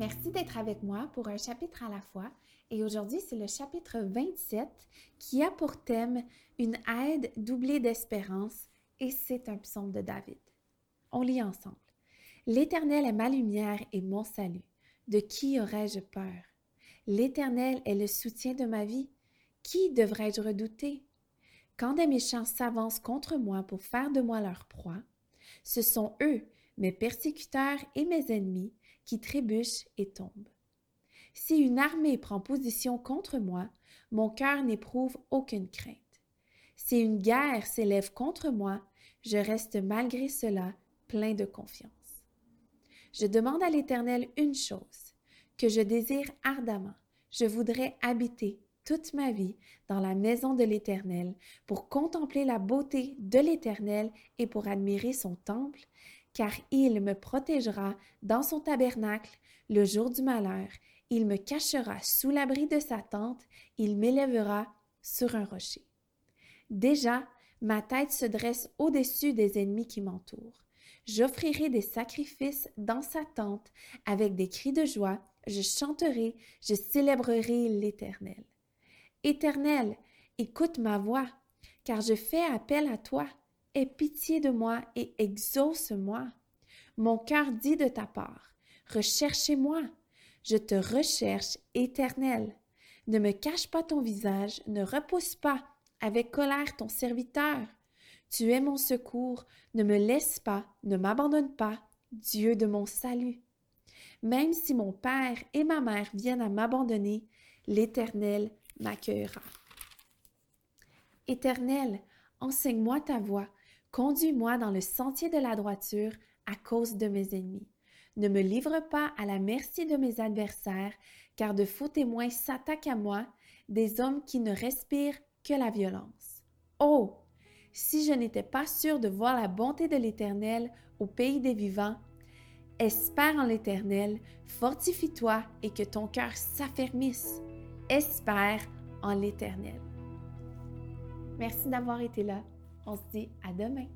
Merci d'être avec moi pour un chapitre à la fois. Et aujourd'hui, c'est le chapitre 27 qui a pour thème une aide doublée d'espérance et c'est un psaume de David. On lit ensemble. L'Éternel est ma lumière et mon salut. De qui aurais-je peur? L'Éternel est le soutien de ma vie. Qui devrais-je redouter? Quand des méchants s'avancent contre moi pour faire de moi leur proie, ce sont eux, mes persécuteurs et mes ennemis, qui trébuchent et tombent. Si une armée prend position contre moi, mon cœur n'éprouve aucune crainte. Si une guerre s'élève contre moi, je reste malgré cela plein de confiance. Je demande à l'Éternel une chose, que je désire ardemment. Je voudrais habiter toute ma vie dans la maison de l'Éternel pour contempler la beauté de l'Éternel et pour admirer son temple, car il me protégera dans son tabernacle le jour du malheur, il me cachera sous l'abri de sa tente, il m'élèvera sur un rocher. Déjà, ma tête se dresse au-dessus des ennemis qui m'entourent. J'offrirai des sacrifices dans sa tente avec des cris de joie, je chanterai, je célébrerai l'Éternel. Éternel, écoute ma voix, car je fais appel à toi. Aie pitié de moi et exauce-moi. Mon cœur dit de ta part, recherchez-moi. Je te recherche, Éternel. Ne me cache pas ton visage, ne repousse pas avec colère ton serviteur. Tu es mon secours, ne me laisse pas, ne m'abandonne pas, Dieu de mon salut. Même si mon père et ma mère viennent à m'abandonner, l'Éternel m'accueillera. Éternel, enseigne-moi ta voie, conduis-moi dans le sentier de la droiture à cause de mes ennemis. Ne me livre pas à la merci de mes adversaires, car de faux témoins s'attaquent à moi, des hommes qui ne respirent que la violence. Oh! Si je n'étais pas sûre de voir la bonté de l'Éternel au pays des vivants, espère en l'Éternel, fortifie-toi et que ton cœur s'affermisse. Espère en l'Éternel. Merci d'avoir été là. On se dit à demain.